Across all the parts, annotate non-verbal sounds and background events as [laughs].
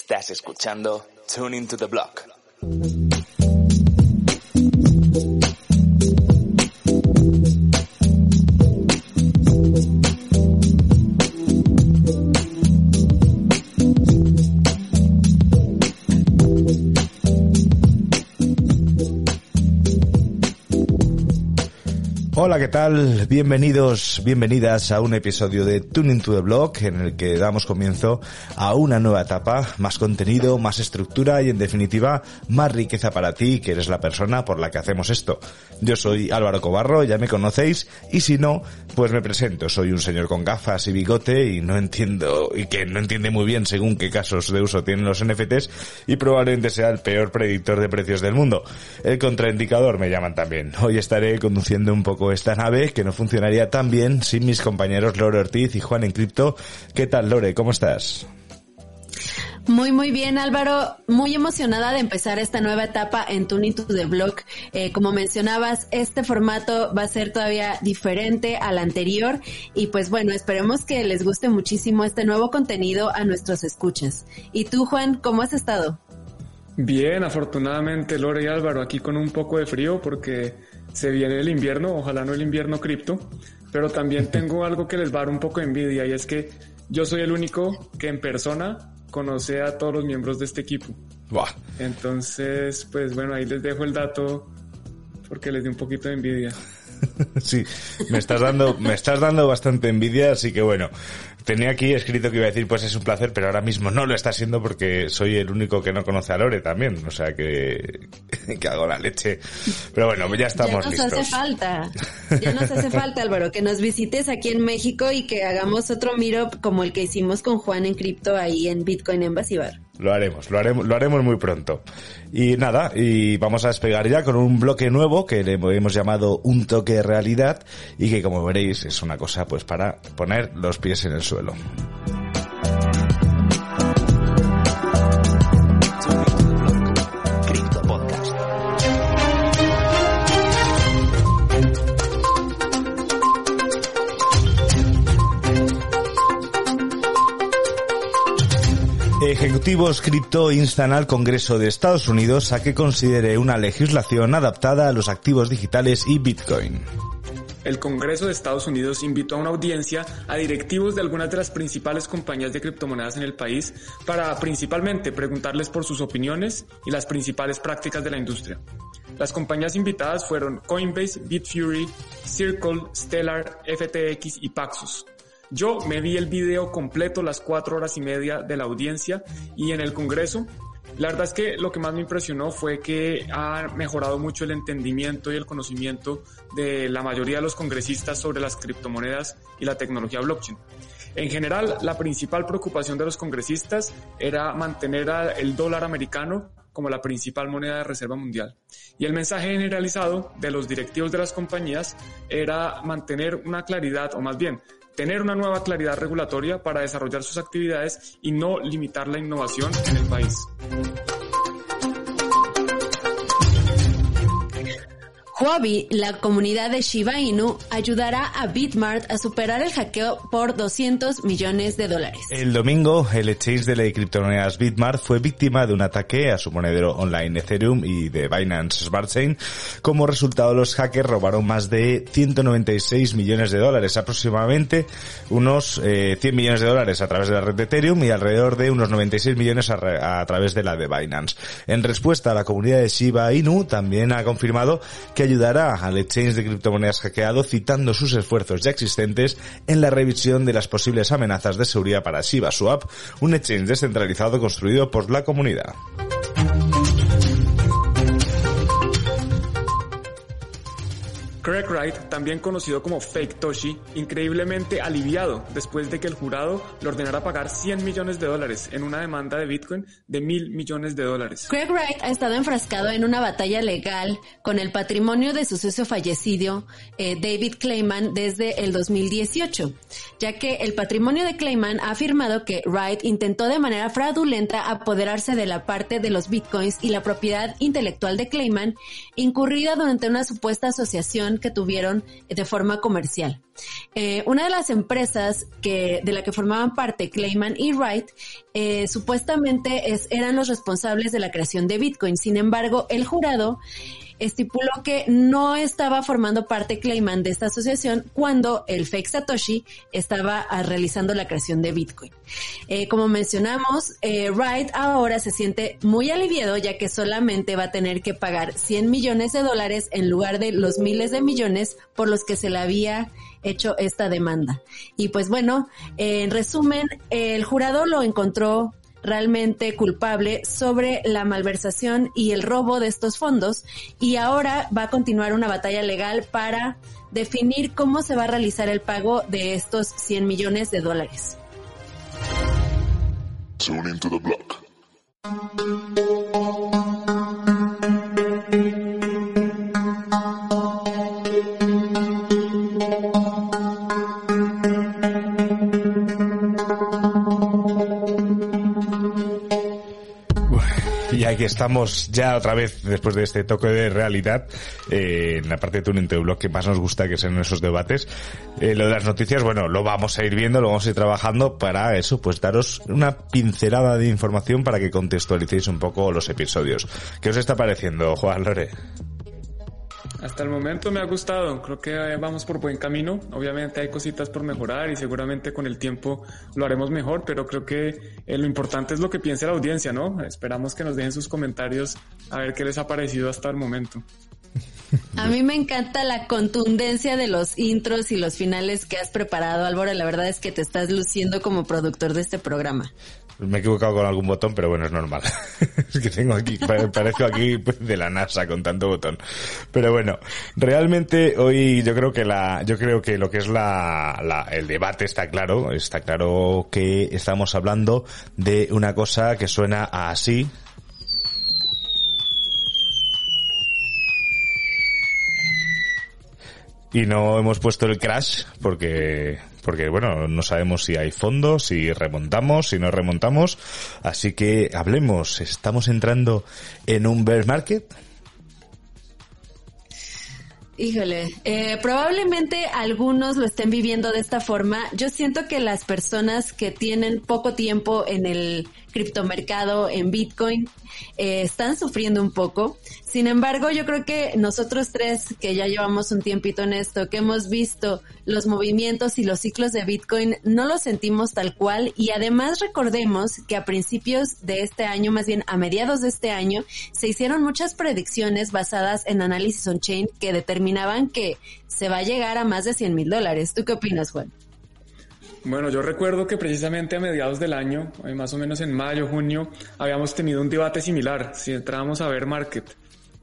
Estás escuchando Tuning to the Block. ¿Qué tal? Bienvenidos, bienvenidas a un episodio de Tuning to the Block en el que damos comienzo a una nueva etapa, más contenido, más estructura y en definitiva más riqueza para ti, que eres la persona por la que hacemos esto. Yo soy Álvaro Cobarro, ya me conocéis y si no, pues me presento. Soy un señor con gafas y bigote y no entiendo y que no entiende muy bien según qué casos de uso tienen los NFTs y probablemente sea el peor predictor de precios del mundo. El contraindicador me llaman también. Hoy estaré conduciendo un poco esta nave que no funcionaría tan bien sin mis compañeros Lore Ortiz y Juan en Cripto. ¿Qué tal Lore? ¿Cómo estás? Muy, muy bien, Álvaro. Muy emocionada de empezar esta nueva etapa en Tuning to the Blog. Eh, como mencionabas, este formato va a ser todavía diferente al anterior y pues bueno, esperemos que les guste muchísimo este nuevo contenido a nuestros escuchas. ¿Y tú, Juan, cómo has estado? Bien, afortunadamente, Lore y Álvaro, aquí con un poco de frío porque se viene el invierno, ojalá no el invierno cripto, pero también [laughs] tengo algo que les va a dar un poco de envidia y es que yo soy el único que en persona conoce a todos los miembros de este equipo. Entonces, pues bueno, ahí les dejo el dato porque les di un poquito de envidia. [laughs] [laughs] sí, me estás dando, me estás dando bastante envidia, así que bueno, tenía aquí escrito que iba a decir pues es un placer, pero ahora mismo no lo está siendo porque soy el único que no conoce a Lore también, o sea que, [laughs] que hago la leche. Pero bueno, ya estamos ya nos listos. hace falta, [laughs] ya nos hace falta Álvaro, que nos visites aquí en México y que hagamos otro meetup como el que hicimos con Juan en cripto ahí en Bitcoin en Basibar. Lo haremos, lo haremos, lo haremos muy pronto. Y nada, y vamos a despegar ya con un bloque nuevo que le hemos llamado un toque realidad y que como veréis es una cosa pues para poner los pies en el suelo. Ejecutivos cripto instan al Congreso de Estados Unidos a que considere una legislación adaptada a los activos digitales y Bitcoin. El Congreso de Estados Unidos invitó a una audiencia a directivos de algunas de las principales compañías de criptomonedas en el país para principalmente preguntarles por sus opiniones y las principales prácticas de la industria. Las compañías invitadas fueron Coinbase, Bitfury, Circle, Stellar, FTX y Paxos. Yo me vi el video completo, las cuatro horas y media de la audiencia y en el Congreso la verdad es que lo que más me impresionó fue que ha mejorado mucho el entendimiento y el conocimiento de la mayoría de los congresistas sobre las criptomonedas y la tecnología blockchain. En general, la principal preocupación de los congresistas era mantener el dólar americano como la principal moneda de reserva mundial. Y el mensaje generalizado de los directivos de las compañías era mantener una claridad, o más bien, tener una nueva claridad regulatoria para desarrollar sus actividades y no limitar la innovación en el país. Huobi, la comunidad de Shiba Inu, ayudará a Bitmart a superar el hackeo por 200 millones de dólares. El domingo, el exchange de la criptomonedas Bitmart fue víctima de un ataque a su monedero online Ethereum y de Binance Smart Chain. Como resultado, los hackers robaron más de 196 millones de dólares, aproximadamente unos eh, 100 millones de dólares a través de la red de Ethereum y alrededor de unos 96 millones a, a través de la de Binance. En respuesta, la comunidad de Shiba Inu también ha confirmado que ayudará al exchange de criptomonedas hackeado citando sus esfuerzos ya existentes en la revisión de las posibles amenazas de seguridad para Shiba Swap, un exchange descentralizado construido por la comunidad. Craig Wright, también conocido como Fake Toshi, increíblemente aliviado después de que el jurado le ordenara pagar 100 millones de dólares en una demanda de Bitcoin de mil millones de dólares. Craig Wright ha estado enfrascado en una batalla legal con el patrimonio de su socio fallecido, eh, David Clayman, desde el 2018, ya que el patrimonio de Clayman ha afirmado que Wright intentó de manera fraudulenta apoderarse de la parte de los Bitcoins y la propiedad intelectual de Clayman, incurrida durante una supuesta asociación que tuvieron de forma comercial. Eh, una de las empresas que, de la que formaban parte Clayman y Wright, eh, supuestamente es, eran los responsables de la creación de Bitcoin. Sin embargo, el jurado estipuló que no estaba formando parte Clayman de esta asociación cuando el fake Satoshi estaba ah, realizando la creación de Bitcoin. Eh, como mencionamos, eh, Wright ahora se siente muy aliviado ya que solamente va a tener que pagar 100 millones de dólares en lugar de los miles de millones por los que se le había hecho esta demanda. Y pues bueno, en resumen, el jurado lo encontró realmente culpable sobre la malversación y el robo de estos fondos y ahora va a continuar una batalla legal para definir cómo se va a realizar el pago de estos 100 millones de dólares. aquí estamos ya otra vez después de este toque de realidad eh, en la parte de Tuning to Blog que más nos gusta que son esos debates. Eh, lo de las noticias, bueno, lo vamos a ir viendo, lo vamos a ir trabajando para eso, pues daros una pincelada de información para que contextualicéis un poco los episodios. ¿Qué os está pareciendo, Juan Lore? Hasta el momento me ha gustado, creo que vamos por buen camino. Obviamente hay cositas por mejorar y seguramente con el tiempo lo haremos mejor, pero creo que eh, lo importante es lo que piense la audiencia, ¿no? Esperamos que nos dejen sus comentarios a ver qué les ha parecido hasta el momento. A mí me encanta la contundencia de los intros y los finales que has preparado, Álvaro. La verdad es que te estás luciendo como productor de este programa. Me he equivocado con algún botón, pero bueno, es normal. [laughs] es que tengo aquí, parezco aquí de la NASA con tanto botón. Pero bueno, realmente hoy yo creo que la, yo creo que lo que es la, la, el debate está claro. Está claro que estamos hablando de una cosa que suena así. Y no hemos puesto el crash porque porque bueno, no sabemos si hay fondos, si remontamos, si no remontamos, así que hablemos, ¿estamos entrando en un bear market? Híjole, eh, probablemente algunos lo estén viviendo de esta forma. Yo siento que las personas que tienen poco tiempo en el criptomercado, en Bitcoin, eh, están sufriendo un poco. Sin embargo, yo creo que nosotros tres, que ya llevamos un tiempito en esto, que hemos visto los movimientos y los ciclos de Bitcoin, no lo sentimos tal cual. Y además recordemos que a principios de este año, más bien a mediados de este año, se hicieron muchas predicciones basadas en análisis on-chain que determinaban que se va a llegar a más de 100 mil dólares. ¿Tú qué opinas, Juan? Bueno, yo recuerdo que precisamente a mediados del año, eh, más o menos en mayo, junio, habíamos tenido un debate similar, si entrábamos a ver market.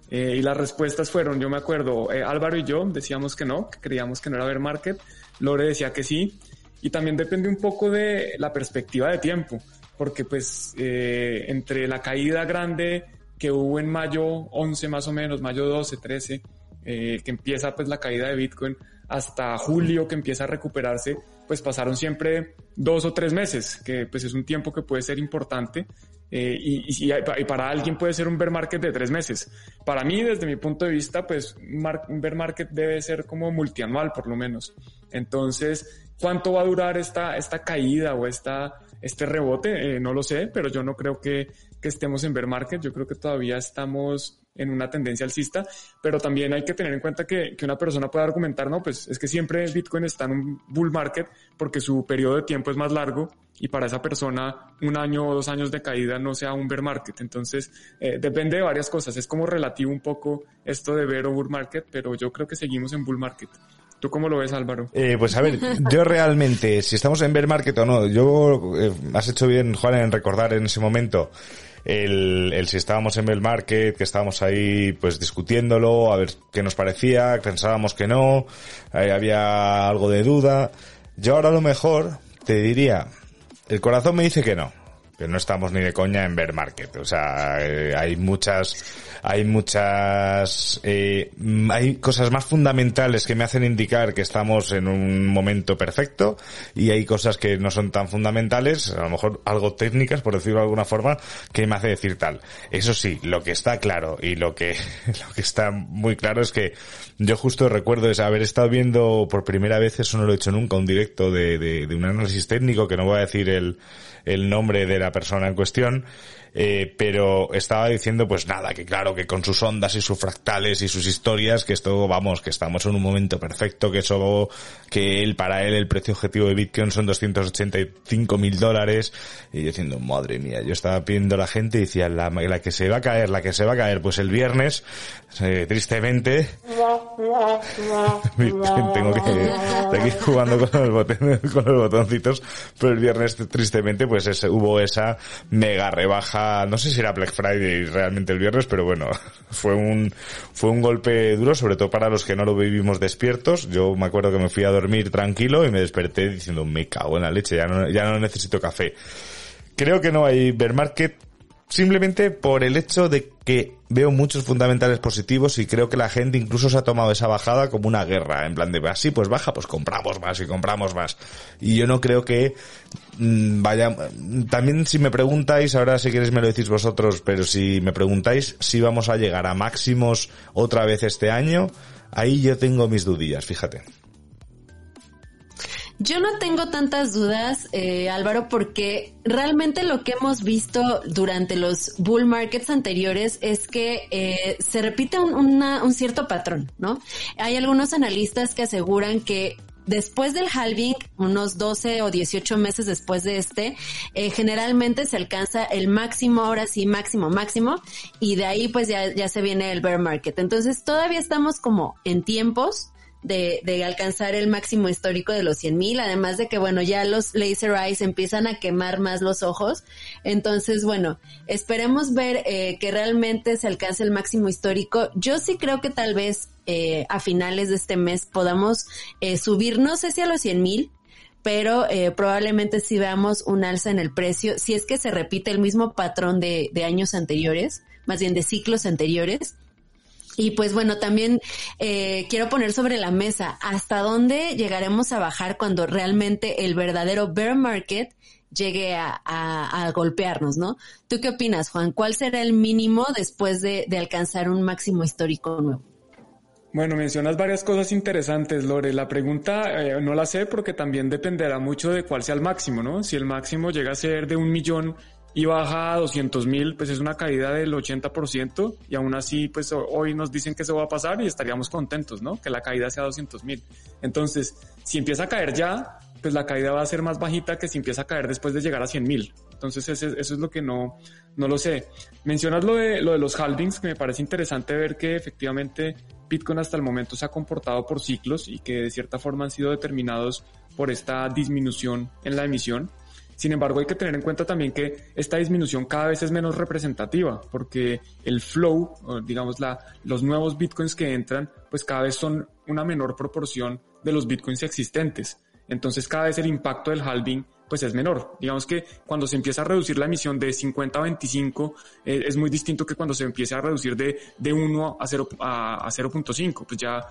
Eh, y las respuestas fueron, yo me acuerdo, eh, Álvaro y yo decíamos que no, que creíamos que no era ver market, Lore decía que sí, y también depende un poco de la perspectiva de tiempo, porque pues entre la caída grande que hubo en mayo 11 más o menos, mayo 12, 13, que empieza pues la caída de Bitcoin, hasta julio que empieza a recuperarse, pues pasaron siempre dos o tres meses, que pues es un tiempo que puede ser importante eh, y, y, para alguien puede ser un bear market de tres meses. Para mí, desde mi punto de vista, pues un bear market debe ser como multianual por lo menos. Entonces, ¿cuánto va a durar esta, esta caída o esta, este rebote? Eh, no lo sé, pero yo no creo que, que estemos en bear market. Yo creo que todavía estamos en una tendencia alcista, pero también hay que tener en cuenta que, que, una persona puede argumentar, no, pues es que siempre Bitcoin está en un bull market porque su periodo de tiempo es más largo y para esa persona un año o dos años de caída no sea un bear market. Entonces, eh, depende de varias cosas. Es como relativo un poco esto de bear o bull market, pero yo creo que seguimos en bull market. ¿Tú cómo lo ves, Álvaro? Eh, pues a ver, yo realmente, si estamos en bear market o no, yo eh, has hecho bien, Juan, en recordar en ese momento el, el si estábamos en el market, que estábamos ahí pues discutiéndolo, a ver qué nos parecía, pensábamos que no, había algo de duda. Yo ahora a lo mejor te diría, el corazón me dice que no, pero no estamos ni de coña en bear market. O sea, eh, hay muchas, hay muchas, eh, hay cosas más fundamentales que me hacen indicar que estamos en un momento perfecto y hay cosas que no son tan fundamentales, a lo mejor algo técnicas, por decirlo de alguna forma, que me hace decir tal. Eso sí, lo que está claro y lo que, [laughs] lo que está muy claro es que yo justo recuerdo es haber estado viendo por primera vez, eso no lo he hecho nunca, un directo de, de, de un análisis técnico que no voy a decir el, el nombre de la persona en cuestión, eh, pero estaba diciendo pues nada, que claro, que con sus ondas y sus fractales y sus historias, que esto, vamos, que estamos en un momento perfecto, que eso, que él, para él el precio objetivo de Bitcoin son 285 mil dólares, y diciendo, madre mía, yo estaba pidiendo a la gente y decía, la, la, que se va a caer, la que se va a caer, pues el viernes, eh, tristemente, [laughs] tengo que seguir jugando con los, botón, con los botoncitos, pero el viernes tristemente pues es, hubo esa mega rebaja, no sé si era Black Friday realmente el viernes, pero bueno, [laughs] fue un, fue un golpe duro, sobre todo para los que no lo vivimos despiertos. Yo me acuerdo que me fui a dormir tranquilo y me desperté diciendo, me cago en la leche, ya no, ya no necesito café. Creo que no hay bear market simplemente por el hecho de que veo muchos fundamentales positivos y creo que la gente incluso se ha tomado esa bajada como una guerra, en plan de, así pues baja, pues compramos más y compramos más. Y yo no creo que mmm, vaya, también si me preguntáis, ahora si queréis me lo decís vosotros, pero si me preguntáis si vamos a llegar a máximos otra vez este año, ahí yo tengo mis dudillas, fíjate. Yo no tengo tantas dudas, eh, Álvaro, porque realmente lo que hemos visto durante los bull markets anteriores es que eh, se repite un, una, un cierto patrón, ¿no? Hay algunos analistas que aseguran que después del halving, unos 12 o 18 meses después de este, eh, generalmente se alcanza el máximo, ahora sí, máximo, máximo, y de ahí pues ya, ya se viene el bear market. Entonces todavía estamos como en tiempos de, de, alcanzar el máximo histórico de los 100 mil, además de que, bueno, ya los laser eyes empiezan a quemar más los ojos. Entonces, bueno, esperemos ver eh, que realmente se alcance el máximo histórico. Yo sí creo que tal vez eh, a finales de este mes podamos eh, subir, no sé si a los 100 mil, pero eh, probablemente sí veamos un alza en el precio, si es que se repite el mismo patrón de, de años anteriores, más bien de ciclos anteriores. Y pues bueno, también eh, quiero poner sobre la mesa hasta dónde llegaremos a bajar cuando realmente el verdadero bear market llegue a, golpearnos, ¿no? ¿Tú qué opinas, Juan? ¿Cuál será el mínimo después de, de alcanzar un máximo histórico nuevo? Bueno, mencionas varias cosas interesantes, Lore. La pregunta eh, no la sé porque también dependerá mucho de cuál sea el máximo, ¿no? Si el máximo llega a ser de un millón y baja a 200 mil, pues es una caída del 80% y aún así, pues hoy nos dicen que eso va a pasar y estaríamos contentos, ¿no? Que la caída sea 200 mil. Entonces, si empieza a caer ya, pues la caída va a ser más bajita que si empieza a caer después de llegar a 100 mil. Entonces, eso, eso, es lo que no, no lo sé. Mencionas lo de, lo de los halvings, que me parece interesante ver que efectivamente Bitcoin hasta el momento se ha comportado por ciclos y que de cierta forma han sido determinados por esta disminución en la emisión. Sin embargo, hay que tener en cuenta también que esta disminución cada vez es menos representativa, porque el flow, digamos, la, los nuevos bitcoins que entran, pues cada vez son una menor proporción de los bitcoins existentes. Entonces, cada vez el impacto del halving pues es menor. Digamos que cuando se empieza a reducir la emisión de 50 a 25 eh, es muy distinto que cuando se empiece a reducir de, de 1 a 0 a, a 0.5. Pues ya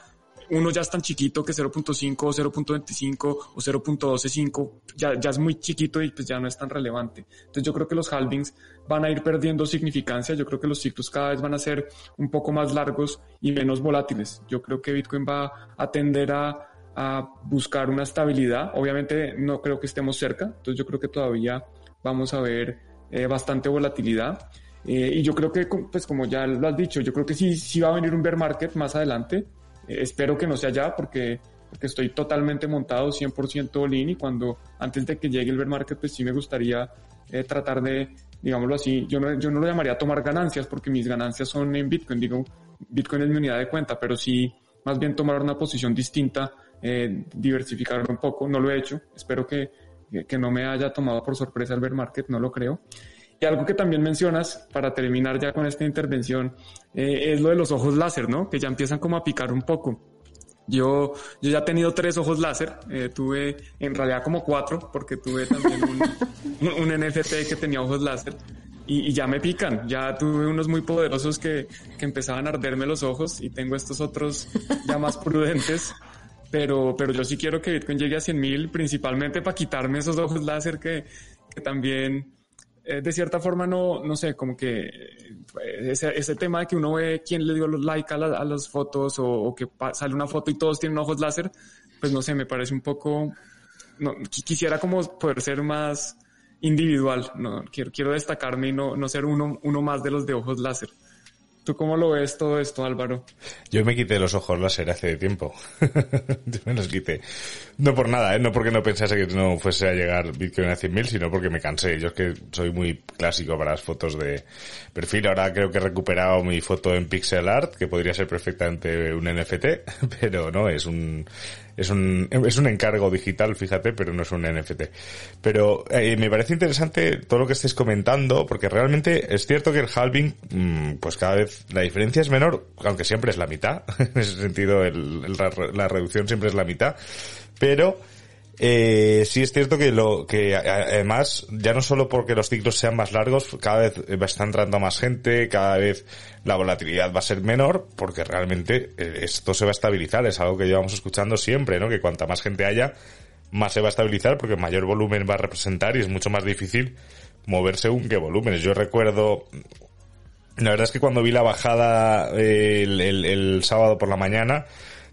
uno ya es tan chiquito que 0.5 o 0.25 o 0.125 ya, ya es muy chiquito y pues ya no es tan relevante. Entonces yo creo que los halvings van a ir perdiendo significancia, yo creo que los ciclos cada vez van a ser un poco más largos y menos volátiles. Yo creo que Bitcoin va a tender a, a buscar una estabilidad. Obviamente no creo que estemos cerca, entonces yo creo que todavía vamos a ver eh, bastante volatilidad. Eh, y yo creo que, pues como ya lo has dicho, yo creo que sí, sí va a venir un bear market más adelante. Espero que no sea ya porque, porque estoy totalmente montado 100% lean y cuando antes de que llegue el bear market pues sí me gustaría eh, tratar de, digámoslo así, yo no, yo no lo llamaría tomar ganancias porque mis ganancias son en Bitcoin, digo, Bitcoin es mi unidad de cuenta, pero sí más bien tomar una posición distinta, eh, diversificar un poco, no lo he hecho, espero que, que no me haya tomado por sorpresa el bear market, no lo creo. Y algo que también mencionas, para terminar ya con esta intervención, eh, es lo de los ojos láser, ¿no? Que ya empiezan como a picar un poco. Yo, yo ya he tenido tres ojos láser, eh, tuve en realidad como cuatro, porque tuve también un, [laughs] un, NFT que tenía ojos láser y, y, ya me pican. Ya tuve unos muy poderosos que, que empezaban a arderme los ojos y tengo estos otros ya más prudentes. Pero, pero yo sí quiero que Bitcoin llegue a 100 mil, principalmente para quitarme esos ojos láser que, que también eh, de cierta forma no, no sé, como que eh, ese, ese, tema de que uno ve quién le dio los like a, la, a las fotos o, que sale una foto y todos tienen ojos láser, pues no sé, me parece un poco, no, quisiera como poder ser más individual, no, quiero, quiero destacarme y no, no ser uno, uno más de los de ojos láser. ¿Tú cómo lo ves todo esto, Álvaro? Yo me quité los ojos láser hace tiempo. [laughs] Yo me los quité. No por nada, ¿eh? no porque no pensase que no fuese a llegar Bitcoin a 100.000, sino porque me cansé. Yo es que soy muy clásico para las fotos de perfil. Ahora creo que he recuperado mi foto en pixel art, que podría ser perfectamente un NFT, [laughs] pero no, es un, es un, es un encargo digital, fíjate, pero no es un NFT. Pero eh, me parece interesante todo lo que estés comentando, porque realmente es cierto que el halving, mmm, pues cada vez la diferencia es menor, aunque siempre es la mitad. [laughs] en ese sentido, el, la reducción siempre es la mitad. Pero, eh, sí es cierto que lo que además ya no solo porque los ciclos sean más largos cada vez estar entrando más gente cada vez la volatilidad va a ser menor porque realmente eh, esto se va a estabilizar es algo que llevamos escuchando siempre no que cuanta más gente haya más se va a estabilizar porque mayor volumen va a representar y es mucho más difícil mover según qué volúmenes. Yo recuerdo la verdad es que cuando vi la bajada eh, el sábado por la mañana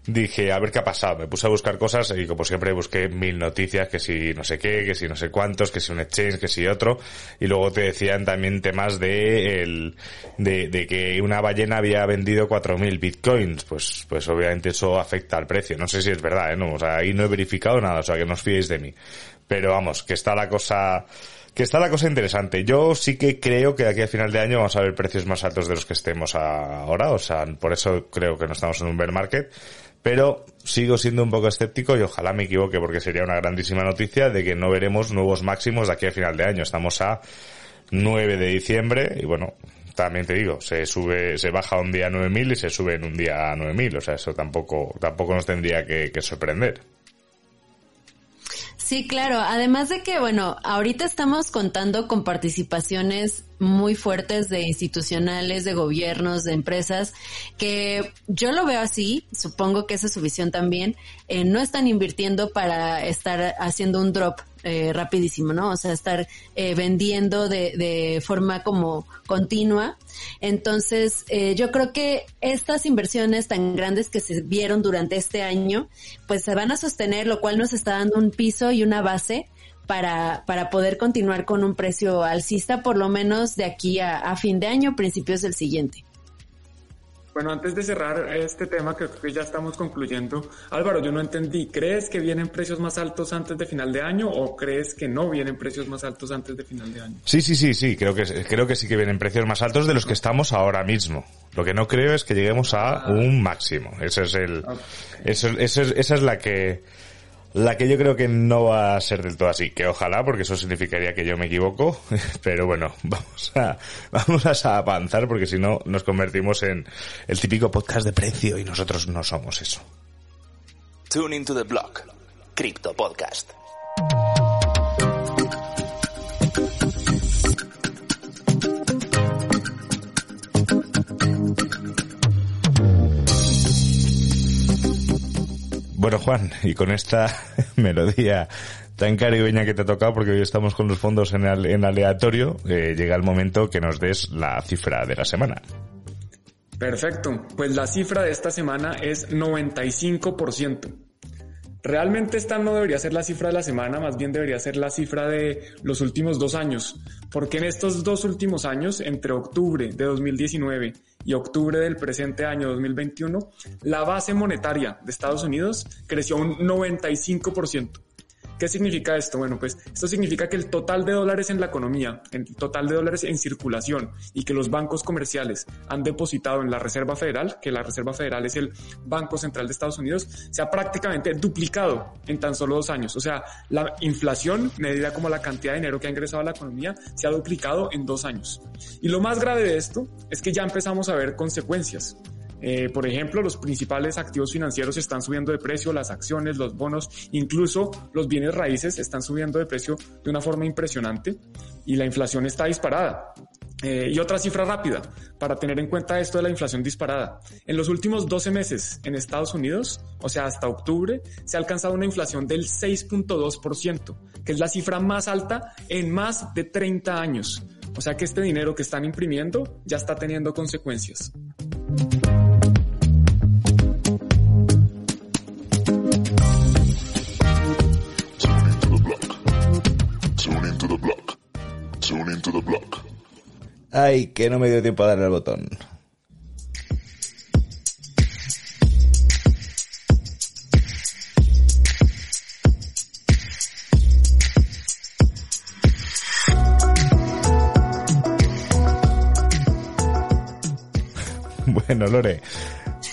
dije, a ver qué ha pasado. Me puse a buscar cosas y como siempre busqué mil noticias, que si no sé qué, que si no sé cuántos, que si un exchange, que si otro. Y luego te decían también temas de el, de, de que una ballena había vendido 4.000 bitcoins. Pues, pues obviamente eso afecta al precio. No sé si es verdad, ¿eh? No, o sea, ahí no he verificado nada, o sea, que no os fiéis de mí. Pero vamos, que está la cosa, que está la cosa interesante. Yo sí que creo que aquí a final de año vamos a ver precios más altos de los que estemos ahora, o sea, por eso creo que no estamos en un bear market pero sigo siendo un poco escéptico y ojalá me equivoque porque sería una grandísima noticia de que no veremos nuevos máximos de aquí a final de año. Estamos a 9 de diciembre y bueno, también te digo, se sube, se baja un día a 9000 y se sube en un día a 9000, o sea, eso tampoco, tampoco nos tendría que, que sorprender. Sí, claro. Además de que, bueno, ahorita estamos contando con participaciones muy fuertes de institucionales, de gobiernos, de empresas, que yo lo veo así, supongo que esa es su visión también, eh, no están invirtiendo para estar haciendo un drop eh, rapidísimo, ¿no? O sea, estar eh, vendiendo de, de forma como continua. Entonces, eh, yo creo que estas inversiones tan grandes que se vieron durante este año, pues se van a sostener, lo cual nos está dando un piso y una base para, para poder continuar con un precio alcista, por lo menos de aquí a, a fin de año, principios del siguiente. Bueno, antes de cerrar este tema, creo que ya estamos concluyendo. Álvaro, yo no entendí. ¿Crees que vienen precios más altos antes de final de año o crees que no vienen precios más altos antes de final de año? Sí, sí, sí, sí. Creo que, creo que sí que vienen precios más altos de los que estamos ahora mismo. Lo que no creo es que lleguemos a un máximo. Ese es el, okay. eso, eso es, esa es la que, la que yo creo que no va a ser del todo así, que ojalá, porque eso significaría que yo me equivoco, [laughs] pero bueno, vamos a, vamos a avanzar porque si no nos convertimos en el típico podcast de precio y nosotros no somos eso. Tune into the block. Crypto Podcast. Bueno, Juan, y con esta [laughs] melodía tan caribeña que te ha tocado, porque hoy estamos con los fondos en, al, en aleatorio, eh, llega el momento que nos des la cifra de la semana. Perfecto, pues la cifra de esta semana es 95%. Realmente esta no debería ser la cifra de la semana, más bien debería ser la cifra de los últimos dos años, porque en estos dos últimos años, entre octubre de 2019 y octubre del presente año 2021, la base monetaria de Estados Unidos creció un 95%. ¿Qué significa esto? Bueno, pues esto significa que el total de dólares en la economía, el total de dólares en circulación y que los bancos comerciales han depositado en la Reserva Federal, que la Reserva Federal es el Banco Central de Estados Unidos, se ha prácticamente duplicado en tan solo dos años. O sea, la inflación, medida como la cantidad de dinero que ha ingresado a la economía, se ha duplicado en dos años. Y lo más grave de esto es que ya empezamos a ver consecuencias. Eh, por ejemplo, los principales activos financieros están subiendo de precio, las acciones, los bonos, incluso los bienes raíces están subiendo de precio de una forma impresionante y la inflación está disparada. Eh, y otra cifra rápida para tener en cuenta esto de la inflación disparada. En los últimos 12 meses en Estados Unidos, o sea, hasta octubre, se ha alcanzado una inflación del 6.2%, que es la cifra más alta en más de 30 años. O sea que este dinero que están imprimiendo ya está teniendo consecuencias. Ay, que no me dio tiempo a darle al botón. [laughs] Bueno, Lore,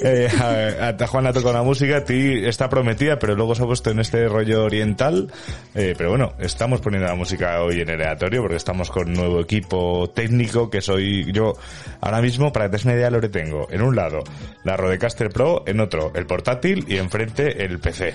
eh, a, a Juan ha tocado la música, a ti está prometida, pero luego se ha puesto en este rollo oriental. Eh, pero bueno, estamos poniendo la música hoy en el aleatorio porque estamos con nuevo equipo técnico que soy yo ahora mismo, para que te des una idea, lo que tengo. En un lado, la Rodecaster Pro, en otro, el portátil y enfrente el PC.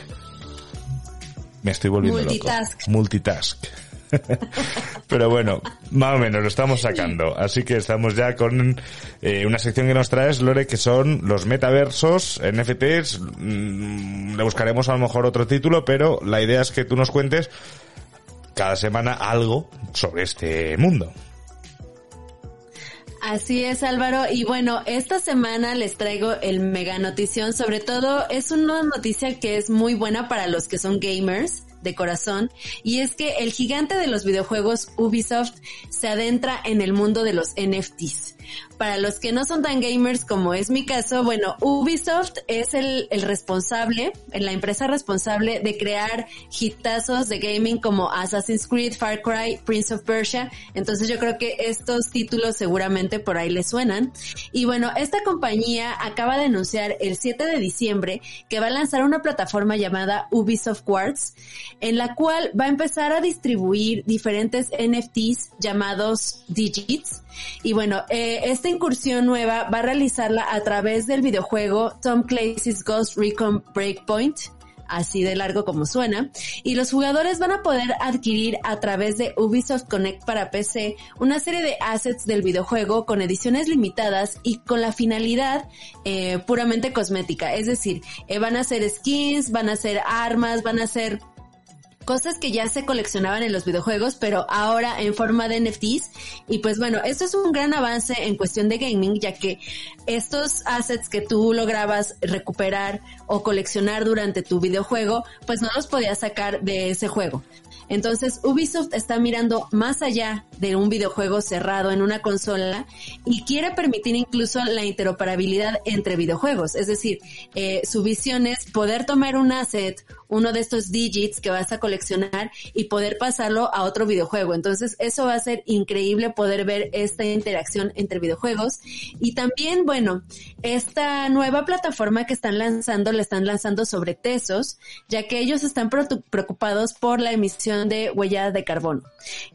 Me estoy volviendo Multitask. loco. Multitask. [laughs] Pero bueno, más o menos lo estamos sacando. Así que estamos ya con eh, una sección que nos traes, Lore, que son los metaversos, NFTs. Mm, le buscaremos a lo mejor otro título, pero la idea es que tú nos cuentes cada semana algo sobre este mundo. Así es, Álvaro. Y bueno, esta semana les traigo el mega notición. Sobre todo, es una noticia que es muy buena para los que son gamers de corazón. Y es que el gigante de los videojuegos Ubisoft se adentra en el mundo de los NFTs. Para los que no son tan gamers como es mi caso, bueno, Ubisoft es el, el responsable, la empresa responsable de crear hitazos de gaming como Assassin's Creed, Far Cry, Prince of Persia. Entonces yo creo que estos títulos seguramente por ahí les suenan. Y bueno, esta compañía acaba de anunciar el 7 de diciembre que va a lanzar una plataforma llamada Ubisoft Quartz, en la cual va a empezar a distribuir diferentes NFTs llamados Digits. Y bueno, eh, esta incursión nueva va a realizarla a través del videojuego Tom Clancy's Ghost Recon Breakpoint, así de largo como suena, y los jugadores van a poder adquirir a través de Ubisoft Connect para PC una serie de assets del videojuego con ediciones limitadas y con la finalidad eh, puramente cosmética, es decir, eh, van a ser skins, van a ser armas, van a ser cosas que ya se coleccionaban en los videojuegos, pero ahora en forma de NFTs. Y pues bueno, esto es un gran avance en cuestión de gaming, ya que estos assets que tú lograbas recuperar o coleccionar durante tu videojuego, pues no los podías sacar de ese juego. Entonces Ubisoft está mirando más allá de un videojuego cerrado en una consola y quiere permitir incluso la interoperabilidad entre videojuegos. Es decir, eh, su visión es poder tomar un asset, uno de estos digits que vas a coleccionar y poder pasarlo a otro videojuego. Entonces eso va a ser increíble poder ver esta interacción entre videojuegos. Y también, bueno, esta nueva plataforma que están lanzando, la están lanzando sobre Tesos, ya que ellos están preocupados por la emisión de huella de carbono.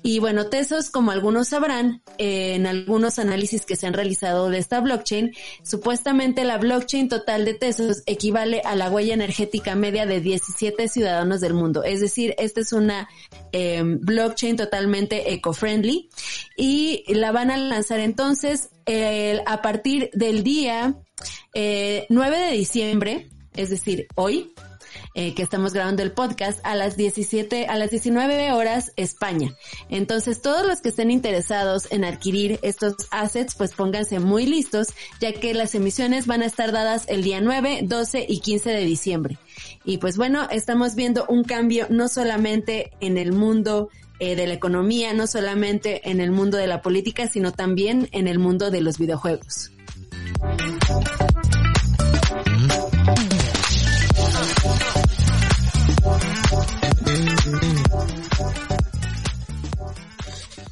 Y bueno, Tesos, como algunos sabrán, eh, en algunos análisis que se han realizado de esta blockchain, supuestamente la blockchain total de Tesos equivale a la huella energética media de 17 ciudadanos del mundo. Es decir, esta es una eh, blockchain totalmente eco-friendly y la van a lanzar entonces eh, a partir del día 9 de diciembre, es decir, hoy, eh, que estamos grabando el podcast a las 17, a las 19 horas España. Entonces todos los que estén interesados en adquirir estos assets, pues pónganse muy listos, ya que las emisiones van a estar dadas el día 9, 12 y 15 de diciembre. Y pues bueno, estamos viendo un cambio no solamente en el mundo eh, de la economía, no solamente en el mundo de la política, sino también en el mundo de los videojuegos.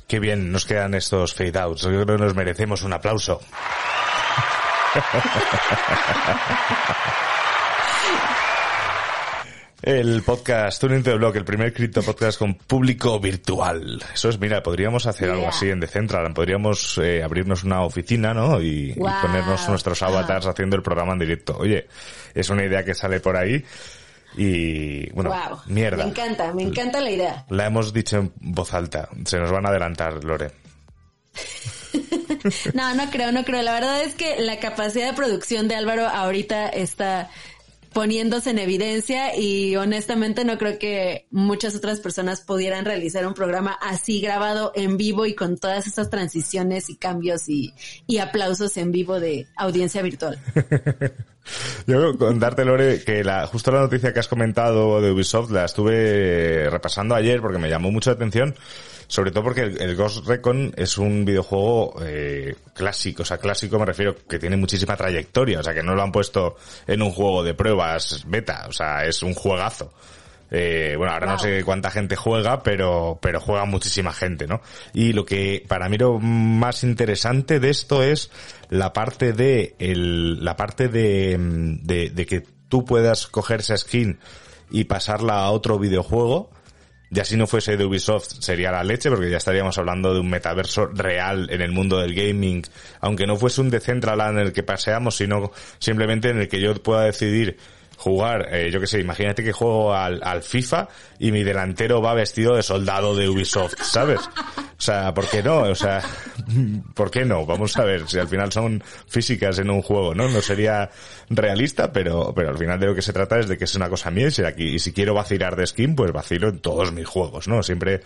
Qué bien nos quedan estos fade outs. Yo creo que nos merecemos un aplauso. El podcast Tuning the Blog, el primer cripto podcast con público virtual. Eso es, mira, podríamos hacer algo así en Decentral. Podríamos eh, abrirnos una oficina, ¿no? Y, y ponernos nuestros avatars haciendo el programa en directo. Oye, es una idea que sale por ahí y, bueno, wow. mierda. Me encanta, me encanta la idea. La hemos dicho en voz alta. Se nos van a adelantar, Lore. [laughs] No, no creo, no creo. La verdad es que la capacidad de producción de Álvaro ahorita está poniéndose en evidencia y honestamente no creo que muchas otras personas pudieran realizar un programa así grabado en vivo y con todas estas transiciones y cambios y, y aplausos en vivo de audiencia virtual. [laughs] Yo contarte, Lore, que la, justo la noticia que has comentado de Ubisoft la estuve repasando ayer porque me llamó mucho la atención, sobre todo porque el, el Ghost Recon es un videojuego eh, clásico, o sea, clásico me refiero que tiene muchísima trayectoria, o sea, que no lo han puesto en un juego de pruebas beta, o sea, es un juegazo. Eh, bueno, ahora no sé cuánta gente juega, pero, pero juega muchísima gente, ¿no? Y lo que para mí lo más interesante de esto es la parte de el, la parte de, mm, de, de que tú puedas coger esa skin y pasarla a otro videojuego. Ya si no fuese de Ubisoft sería la leche, porque ya estaríamos hablando de un metaverso real en el mundo del gaming, aunque no fuese un Decentraland en el que paseamos, sino simplemente en el que yo pueda decidir jugar, eh, yo qué sé, imagínate que juego al, al FIFA y mi delantero va vestido de soldado de Ubisoft, ¿sabes? O sea, ¿por qué no? O sea, [laughs] ¿por qué no? Vamos a ver, si al final son físicas en un juego, ¿no? No sería realista, pero, pero al final de lo que se trata es de que es una cosa mía y si, y si quiero vacilar de skin, pues vacilo en todos mis juegos, ¿no? Siempre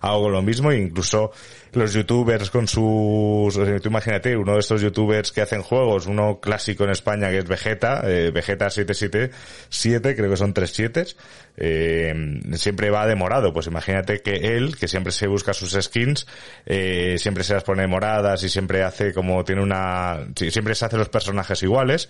hago lo mismo e incluso los youtubers con sus, imagínate, uno de estos youtubers que hacen juegos, uno clásico en España que es Vegeta, eh, Vegeta 777, creo que son tres sietes, eh, siempre va demorado, pues imagínate que él, que siempre se busca sus skins, eh, siempre se las pone moradas y siempre hace como tiene una, siempre se hace los personajes iguales,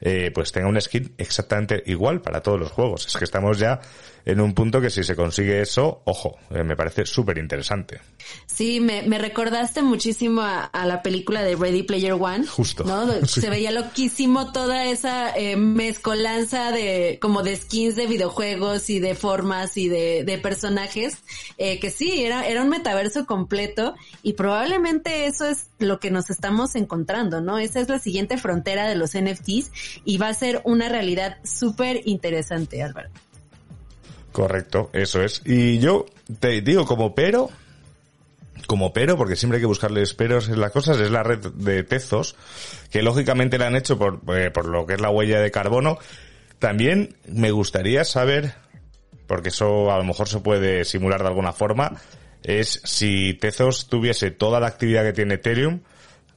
eh, pues tenga un skin exactamente igual para todos los juegos. Es que estamos ya en un punto que si se consigue eso, ojo, eh, me parece súper interesante. Sí, me, me recordaste muchísimo a, a la película de Ready Player One. Justo. ¿no? [laughs] Sí. Se veía loquísimo toda esa eh, mezcolanza de como de skins de videojuegos y de formas y de, de personajes. eh, que sí, era, era un metaverso completo y probablemente eso es lo que nos estamos encontrando, ¿no? Esa es la siguiente frontera de los NFTs y va a ser una realidad súper interesante, Álvaro. Correcto, eso es. Y yo te digo como pero, como pero, porque siempre hay que buscarles peros en las cosas, es la red de Tezos, que lógicamente la han hecho por, eh, por lo que es la huella de carbono. También me gustaría saber, porque eso a lo mejor se puede simular de alguna forma, es si Tezos tuviese toda la actividad que tiene Ethereum,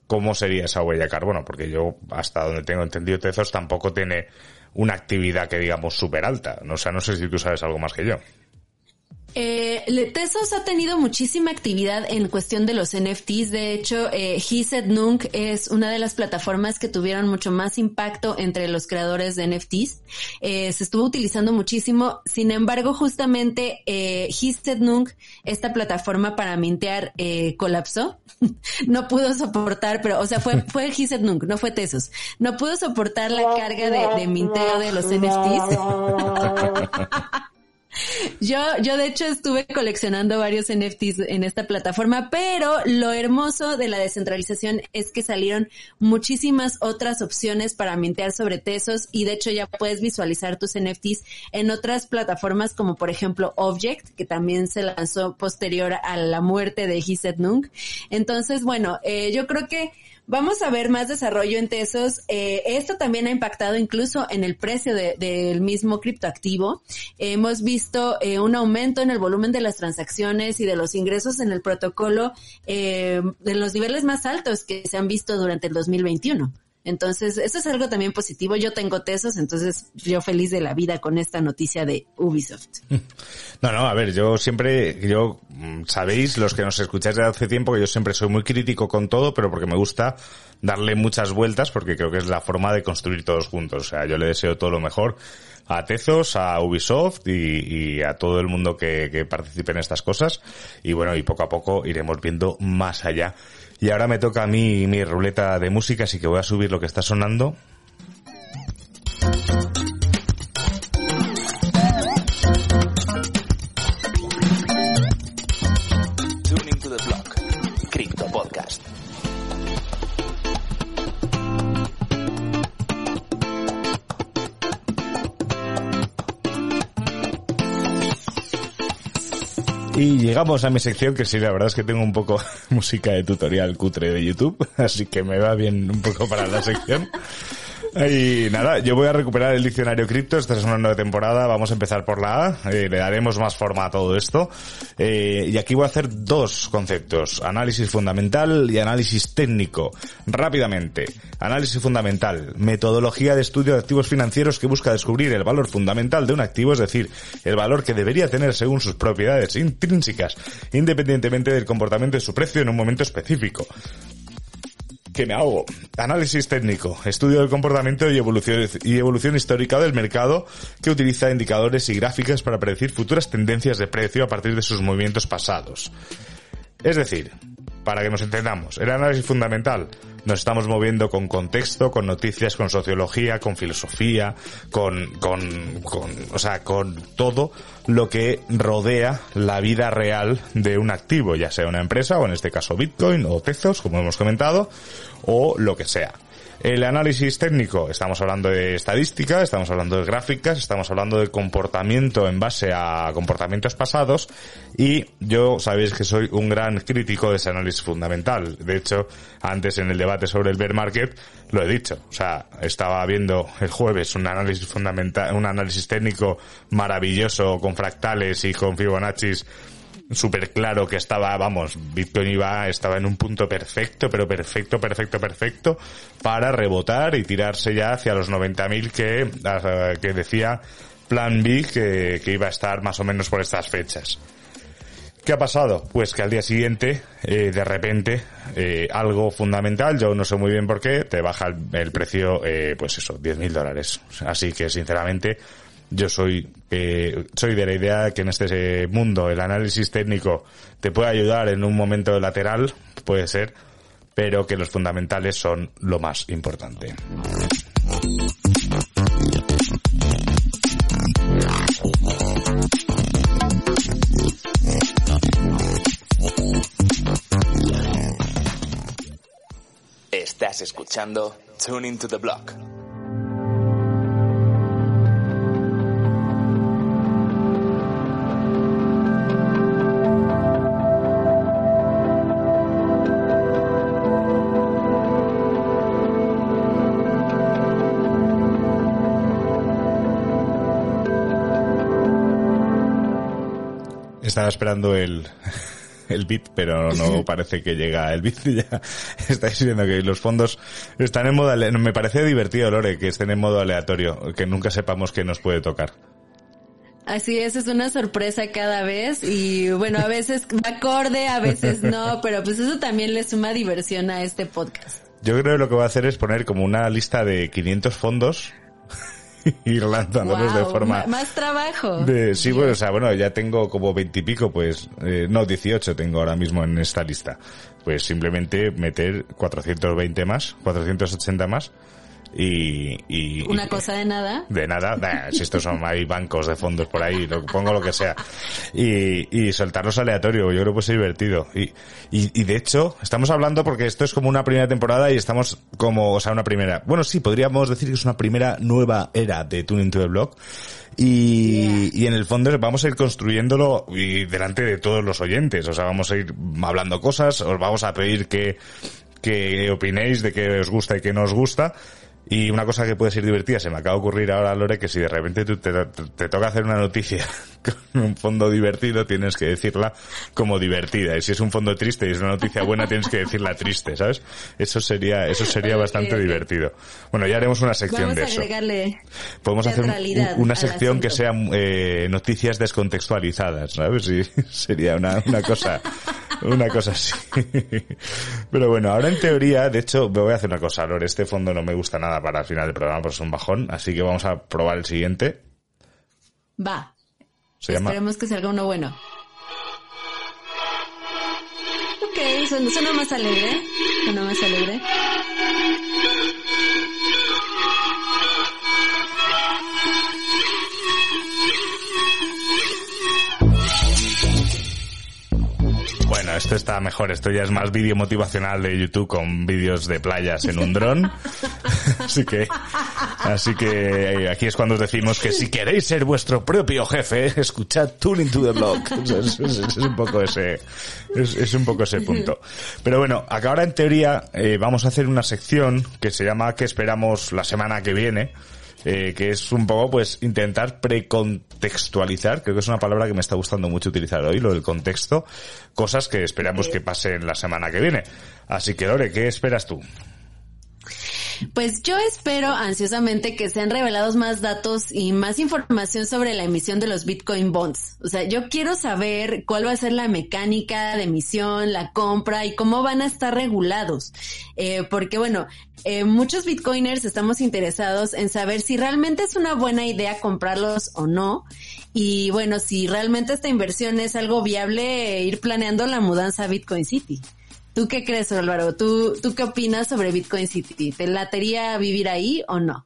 ¿cómo sería esa huella de carbono? Porque yo, hasta donde tengo entendido, Tezos tampoco tiene una actividad que digamos súper alta. O sea, no sé si tú sabes algo más que yo. Eh, Tesos ha tenido muchísima actividad en cuestión de los NFTs. De hecho, eh, Hisset Nunk es una de las plataformas que tuvieron mucho más impacto entre los creadores de NFTs. Eh, se estuvo utilizando muchísimo. Sin embargo, justamente eh, Hisset Nunk, esta plataforma para mintear, eh, colapsó. [laughs] no pudo soportar, pero, o sea, fue, [laughs] fue Hisset Nunk, no fue Tesos. No pudo soportar la carga de, de minteo de los NFTs. [laughs] Yo, yo de hecho estuve coleccionando varios NFTs en esta plataforma, pero lo hermoso de la descentralización es que salieron muchísimas otras opciones para mintear sobre Tesos y de hecho ya puedes visualizar tus NFTs en otras plataformas como por ejemplo Object, que también se lanzó posterior a la muerte de Hisset Nunk. Entonces, bueno, eh, yo creo que Vamos a ver más desarrollo en Tesos. Eh, esto también ha impactado incluso en el precio de- del mismo criptoactivo. hemos visto eh, un aumento en el volumen de las transacciones y de los ingresos en el protocolo eh, de los niveles más altos que se han visto durante el 2021. Entonces, eso es algo también positivo. Yo tengo Tesos, entonces yo feliz de la vida con esta noticia de Ubisoft. [laughs] No, no, a ver, yo siempre, yo, mm, sabéis, los que nos escucháis desde hace tiempo, que yo siempre soy muy crítico con todo, pero porque me gusta darle muchas vueltas, porque creo que es la forma de construir todos juntos. O sea, yo le deseo todo lo mejor a Tezos, a Ubisoft y, y a todo el mundo que, que participe en estas cosas. Y bueno, y poco a poco iremos viendo más allá. Y ahora me toca a mí mi ruleta de música, así que voy a subir lo que está sonando. Y llegamos a mi sección que sí, la verdad es que tengo un poco [laughs] música de tutorial cutre de YouTube, [laughs] así que me va bien un poco para la sección. Y nada, yo voy a recuperar el diccionario cripto. Esta es una nueva temporada. Vamos a empezar por la A. Eh, le daremos más forma a todo esto. Eh, y aquí voy a hacer dos conceptos. Análisis fundamental y análisis técnico. Rápidamente. Análisis fundamental. Metodología de estudio de activos financieros que busca descubrir el valor fundamental de un activo, es decir, el valor que debería tener según sus propiedades intrínsecas, independientemente del comportamiento de su precio en un momento específico que me hago. Análisis técnico, estudio del comportamiento y evolución, y evolución histórica del mercado que utiliza indicadores y gráficas para predecir futuras tendencias de precio a partir de sus movimientos pasados. Es decir, para que nos entendamos, el análisis fundamental nos estamos moviendo con contexto, con noticias, con sociología, con filosofía, con, con, con, o sea, con todo lo que rodea la vida real de un activo, ya sea una empresa o en este caso Bitcoin o Tezos, como hemos comentado, o lo que sea. El análisis técnico, estamos hablando de estadística, estamos hablando de gráficas, estamos hablando de comportamiento en base a comportamientos pasados y yo sabéis que soy un gran crítico de ese análisis fundamental. De hecho, antes en el debate sobre el bear market lo he dicho. O sea, estaba viendo el jueves un análisis fundamental, un análisis técnico maravilloso con fractales y con Fibonacci's súper claro que estaba, vamos, Bitcoin iba, estaba en un punto perfecto, pero perfecto, perfecto, perfecto, para rebotar y tirarse ya hacia los 90.000 que, ah, que decía Plan B que, que iba a estar más o menos por estas fechas. ¿Qué ha pasado? Pues que al día siguiente, eh, de repente, eh, algo fundamental, yo no sé muy bien por qué, te baja el, precio, eh, pues eso, 10.000 dólares. Así que, sinceramente, yo soy, soy de la idea que en este mundo el análisis técnico te puede ayudar en un momento lateral, puede ser, pero que los fundamentales son lo más importante. Estás escuchando Tuning to the Block. Estaba esperando el, [laughs] el bit, pero no [laughs] parece que llega el bit. [laughs] Ya estáis viendo que los fondos están en modo, ale- me parece divertido, Lore, que estén en modo aleatorio, que nunca sepamos qué nos puede tocar. Así es, es una sorpresa cada vez y bueno, a veces va acorde, a veces no, pero pues eso también le suma diversión a este podcast. Yo creo que lo que voy a hacer es poner como una lista de 500 fondos [laughs] y ir lanzándolos de forma... ma- más trabajo. De, sí, bueno, o sea, bueno, ya tengo como 20 y pico, pues, eh, no, 18 tengo ahora mismo en esta lista. Pues simplemente meter 420 más, 480 más y... y Una y- cosa de nada. De nada, nah, si estos son, hay bancos de fondos por ahí, lo, pongo lo que sea. Y, y soltarlos aleatorio, yo creo que ser divertido. Y, y, y de hecho, estamos hablando porque esto es como una primera temporada y estamos como, o sea, una primera, bueno, sí, podríamos decir que es una primera nueva era de Tuning to the Block. Y, y en el fondo vamos a ir construyéndolo y delante de todos los oyentes, o sea, vamos a ir hablando cosas, os vamos a pedir que, que opinéis de qué os gusta y qué no os gusta. Y una cosa que puede ser divertida, se me acaba de ocurrir ahora, Lore, que si de repente tú te, te- te toca hacer una noticia [laughs] con un fondo divertido, tienes que decirla como divertida. Y si es un fondo triste y es una noticia buena, tienes que decirla triste, ¿sabes? Eso sería, eso sería bastante divertido. Bueno, ya haremos una sección Vamos de eso. Podemos hacer un- una sección que sea eh, noticias descontextualizadas, ¿sabes? Y [laughs] sería una, una cosa, una cosa así. Pero bueno, ahora en teoría, de hecho, me voy a hacer una cosa, Lore, este fondo no me gusta nada para el final del programa, porque es un bajón, así que vamos a probar el siguiente. Va. Se llama, Esperemos que salga uno bueno. Ok, suena, suena más alegre. Suena más alegre. Esto está mejor. Esto ya es más vídeo motivacional de YouTube con vídeos de playas en un dron. [laughs] así que, así que eh, aquí es cuando os decimos que si queréis ser vuestro propio jefe, escuchad Tuning to the Blog. Es, un poco ese, es, un poco ese punto. Pero bueno, acá ahora en teoría eh, vamos a hacer una sección que se llama ¿Qué esperamos la semana que viene? Eh, que es un poco pues intentar precontextualizar, creo que es una palabra que me está gustando mucho utilizar hoy, lo del contexto, cosas que esperamos que pasen la semana que viene. Así que Lore, ¿qué esperas tú? Pues yo espero ansiosamente que sean revelados más datos y más información sobre la emisión de los Bitcoin Bonds. O sea, yo quiero saber cuál va a ser la mecánica de emisión, la compra y cómo van a estar regulados. Eh, porque bueno, eh, muchos Bitcoiners estamos interesados en saber si realmente es una buena idea comprarlos o no. Y bueno, si realmente esta inversión es algo viable, ir planeando la mudanza a Bitcoin City. ¿Tú qué crees, Álvaro? ¿Tú, ¿Tú qué opinas sobre Bitcoin City? ¿Te latería vivir ahí o no?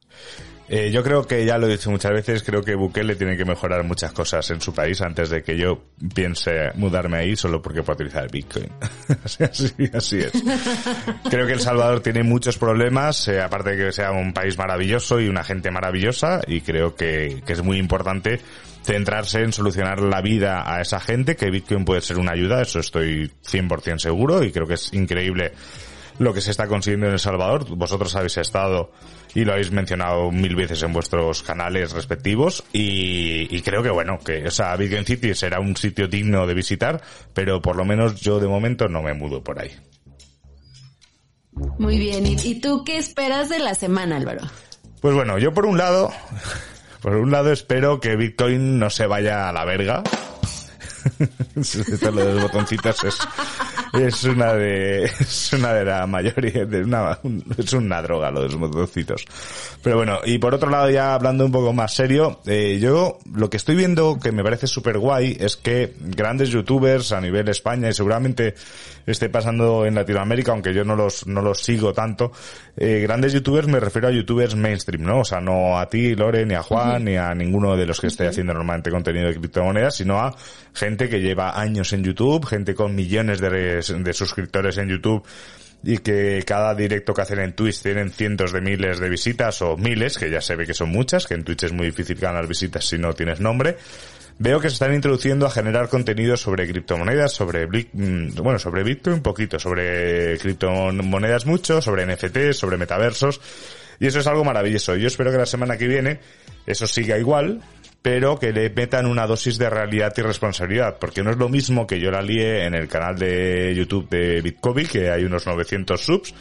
Eh, yo creo que ya lo he dicho muchas veces, creo que Bukele tiene que mejorar muchas cosas en su país antes de que yo piense mudarme ahí solo porque puedo utilizar Bitcoin. [laughs] así, así, es. creo que El Salvador tiene muchos problemas, eh, aparte de que sea un país maravilloso y una gente maravillosa, y creo que, que es muy importante centrarse en solucionar la vida a esa gente, que Bitcoin puede ser una ayuda, eso estoy 100% seguro, y creo que es increíble lo que se está consiguiendo en El Salvador. Vosotros habéis estado y lo habéis mencionado mil veces en vuestros canales respectivos y, creo que bueno, que o sea, Bitcoin City será un sitio digno de visitar, pero por lo menos yo de momento no me mudo por ahí. Muy bien, ¿y, tú qué esperas de la semana, Álvaro? Pues bueno, yo por un lado, por un lado espero que Bitcoin no se vaya a la verga. [laughs] Los es, es una de es una de la mayoría de una es una droga lo de los motoncitos pero bueno y por otro lado ya hablando un poco más serio eh, yo lo que estoy viendo que me parece súper guay es que grandes youtubers a nivel España y seguramente esté pasando en Latinoamérica aunque yo no los no los sigo tanto eh, grandes youtubers me refiero a youtubers mainstream no o sea no a ti Lore ni a Juan ni a ninguno de los que esté haciendo normalmente contenido de criptomonedas sino a gente que lleva años en YouTube gente con millones de de suscriptores en YouTube y que cada directo que hacen en Twitch tienen cientos de miles de visitas o miles, que ya se ve que son muchas, que en Twitch es muy difícil ganar visitas si no tienes nombre. Veo que se están introduciendo a generar contenido sobre criptomonedas, sobre mm, bueno, sobre Bitcoin un poquito, sobre criptomonedas mucho, sobre NFT, sobre metaversos. Y eso es algo maravilloso. Yo espero que la semana que viene eso siga igual, pero que le metan una dosis de realidad y responsabilidad, porque no es lo mismo que yo la lié en el canal de YouTube de Bitcoin, que hay unos 900 subs,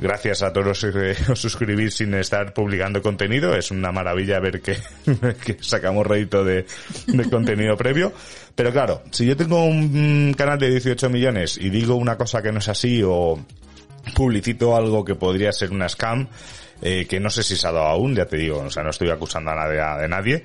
gracias a todos los que [laughs] os suscribís sin estar publicando contenido. Es una maravilla ver que, [laughs] sacamos rédito de, de, contenido [laughs] previo. Pero claro, si yo tengo un canal de 18 millones y digo una cosa que no es así o publicito algo que podría ser una scam, eh, que no sé si se ha dado aún, ya te digo, o sea, no estoy acusando a nadie, de nadie,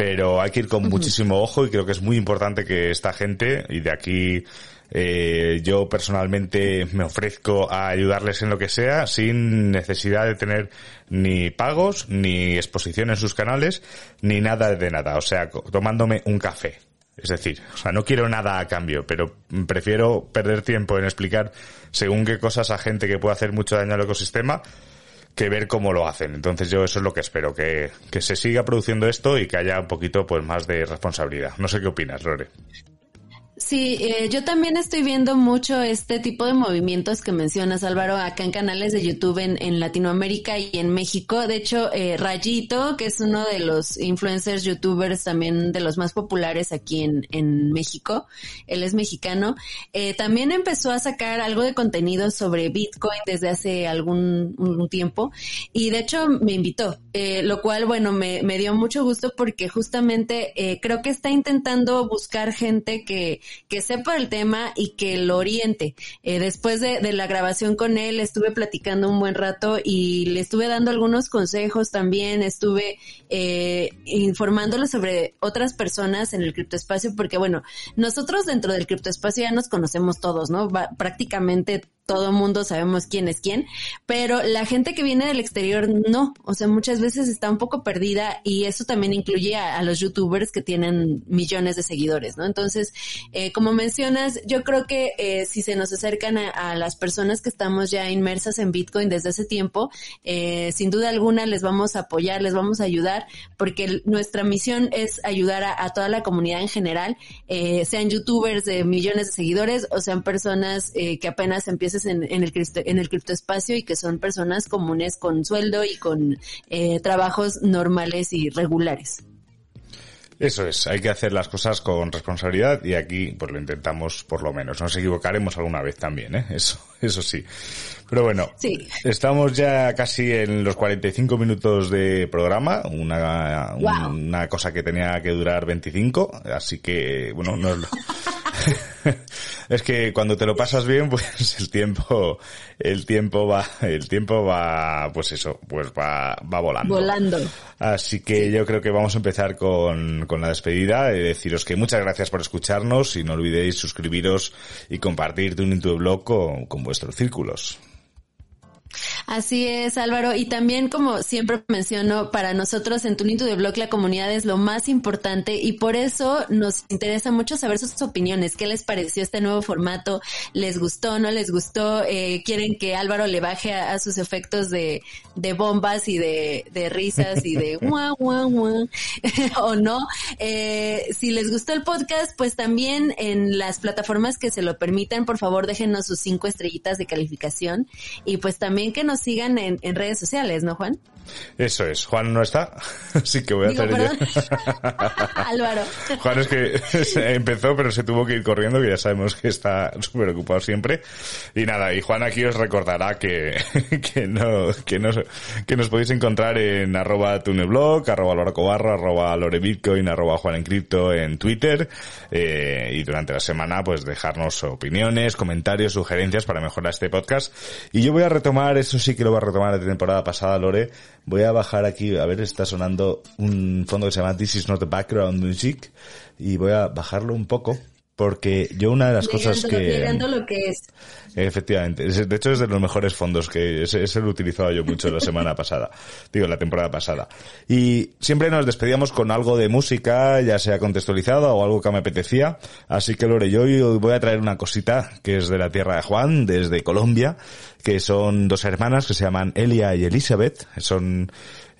pero hay que ir con muchísimo ojo y creo que es muy importante que esta gente, y de aquí eh, yo personalmente me ofrezco a ayudarles en lo que sea sin necesidad de tener ni pagos, ni exposición en sus canales, ni nada de nada. O sea, tomándome un café. Es decir, o sea, no quiero nada a cambio, pero prefiero perder tiempo en explicar según qué cosas a gente que puede hacer mucho daño al ecosistema que ver cómo lo hacen. Entonces yo eso es lo que espero, que, que se siga produciendo esto y que haya un poquito pues más de responsabilidad. No sé qué opinas, Lore. Sí, eh, yo también estoy viendo mucho este tipo de movimientos que mencionas, Álvaro, acá en canales de YouTube en, Latinoamérica y en México. De hecho, eh, Rayito, que es uno de los influencers youtubers también de los más populares aquí en, en México, él es mexicano, eh, también empezó a sacar algo de contenido sobre Bitcoin desde hace algún un tiempo y de hecho me invitó, eh, lo cual, bueno, me, me dio mucho gusto porque justamente eh, creo que está intentando buscar gente que que sepa el tema y que lo oriente. Eh, después de, de, la grabación con él estuve platicando un buen rato y le estuve dando algunos consejos también, estuve eh, informándolo sobre otras personas en el criptoespacio porque bueno, nosotros dentro del criptoespacio ya nos conocemos todos, ¿no? prácticamente todo mundo sabemos quién es quién, pero la gente que viene del exterior no, o sea, muchas veces está un poco perdida y eso también incluye a, los youtubers que tienen millones de seguidores, ¿no? Entonces, eh, como mencionas, yo creo que eh, si se nos acercan a, las personas que estamos ya inmersas en Bitcoin desde hace tiempo, eh, sin duda alguna les vamos a apoyar, les vamos a ayudar, porque nuestra misión es ayudar a, toda la comunidad en general, sean youtubers de millones de seguidores o sean personas que apenas empiecen en, el en el criptoespacio y que son personas comunes con sueldo y con trabajos normales y regulares. Eso es, hay que hacer las cosas con responsabilidad y aquí pues lo intentamos por lo menos. Nos equivocaremos alguna vez también, ¿eh? Eso, [laughs] eso sí. Pero bueno, sí. estamos ya casi en los 45 minutos de programa, una, una cosa que tenía que durar 25, así que bueno, no [laughs] [laughs] es que cuando te lo pasas bien, pues [laughs] el tiempo, el tiempo va, el tiempo va, pues eso, pues va, va volando. Volando. Así que yo creo que vamos a empezar con, con la despedida y deciros que muchas gracias por escucharnos y no olvidéis suscribiros y compartir Tuning to Blog con, con vuestros círculos. Así es, Álvaro. Y también, como siempre menciono, para nosotros en Tunito de Blog la comunidad es lo más importante y por eso nos interesa mucho saber sus opiniones. ¿Qué les pareció este nuevo formato? ¿Les gustó? ¿No les gustó? Eh, ¿Quieren que Álvaro le baje a, sus efectos de, de, bombas y de, de risas y de [laughs] guau, guau, guau? [laughs] o no? Eh, si les gustó el podcast, pues también en las plataformas que se lo permitan, por favor déjenos sus cinco estrellitas de calificación y pues también que nos sigan en, redes sociales, ¿no, Juan? Eso es. Juan no está, [laughs] así que voy a hacer yo. [laughs] Álvaro. Juan es que [laughs] empezó, pero se tuvo que ir corriendo, que ya sabemos que está súper ocupado siempre. Y nada, y Juan aquí os recordará que, que no, que no, que nos podéis encontrar en arroba tuneblog, arroba loracobarro, arroba lorebitcoin, arroba Juan en cripto en Twitter, eh, y durante la semana pues dejarnos opiniones, comentarios, sugerencias para mejorar este podcast. Y yo voy a retomar eso sí que lo voy a retomar de temporada pasada, Lore. Voy a bajar aquí, a ver, está sonando un fondo que se llama This is not the background music y voy a bajarlo un poco porque yo una de las cosas que... lo que es. Efectivamente. De hecho es de los mejores fondos que ese, ese lo utilizaba yo mucho la [laughs] semana pasada. Digo, la temporada pasada. Y siempre nos despedíamos con algo de música, ya sea contextualizada o algo que me apetecía. Así que Lore, yo hoy voy a traer una cosita que es de la tierra de Juan, desde Colombia, que son dos hermanas que se llaman Elia y Elizabeth. Son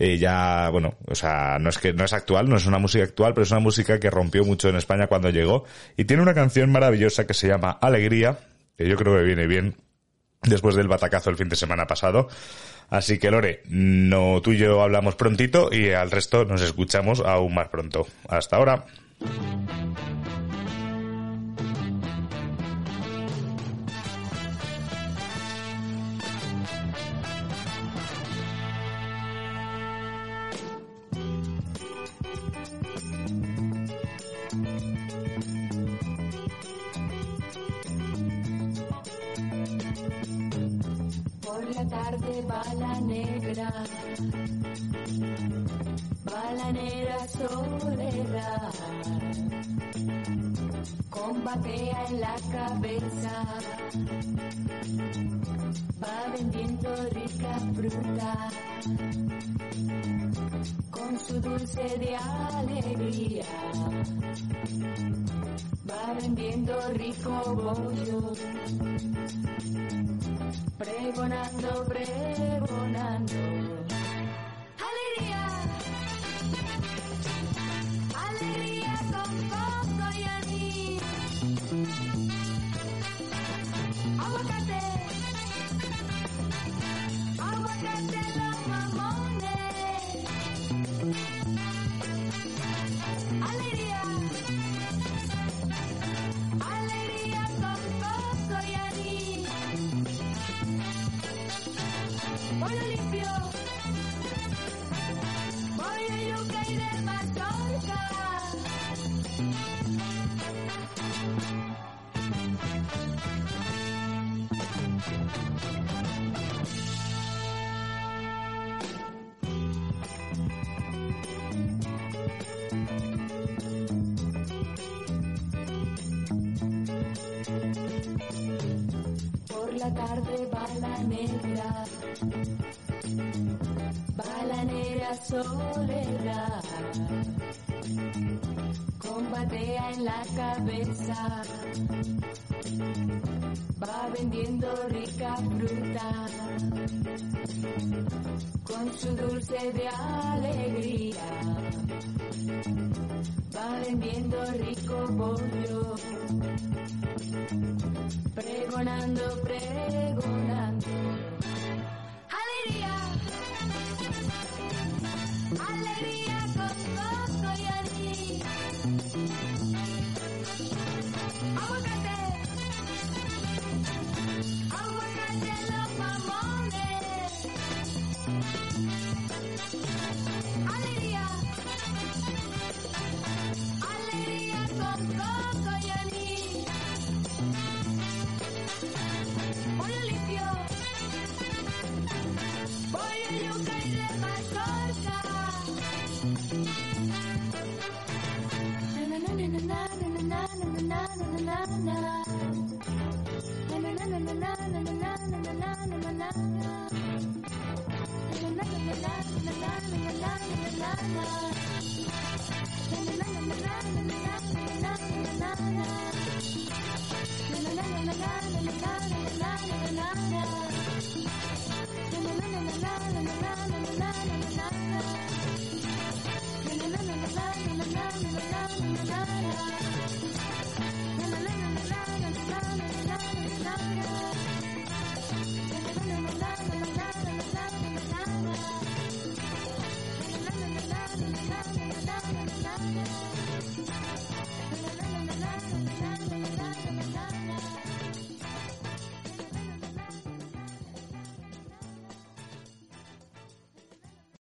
eh, ya, bueno, o sea, no es que no es actual, no es una música actual, pero es una música que rompió mucho en España cuando llegó y tiene una canción maravillosa que se llama Alegría, que yo creo que viene bien después del batacazo el fin de semana pasado. Así que Lore, no tú y yo hablamos prontito y al resto nos escuchamos aún más pronto. Hasta ahora. Tarde bala negra, bala negra soledad, con batea en la cabeza, va vendiendo rica fruta, con su dulce de alegría, va vendiendo rico bollo pregonando, pregonando. Alegría, alegría soledad. Con batea en la cabeza, va vendiendo rica fruta. Con su dulce de alegría, va vendiendo rico pollo. Pregonando, pregonando alegría, alegría con todo.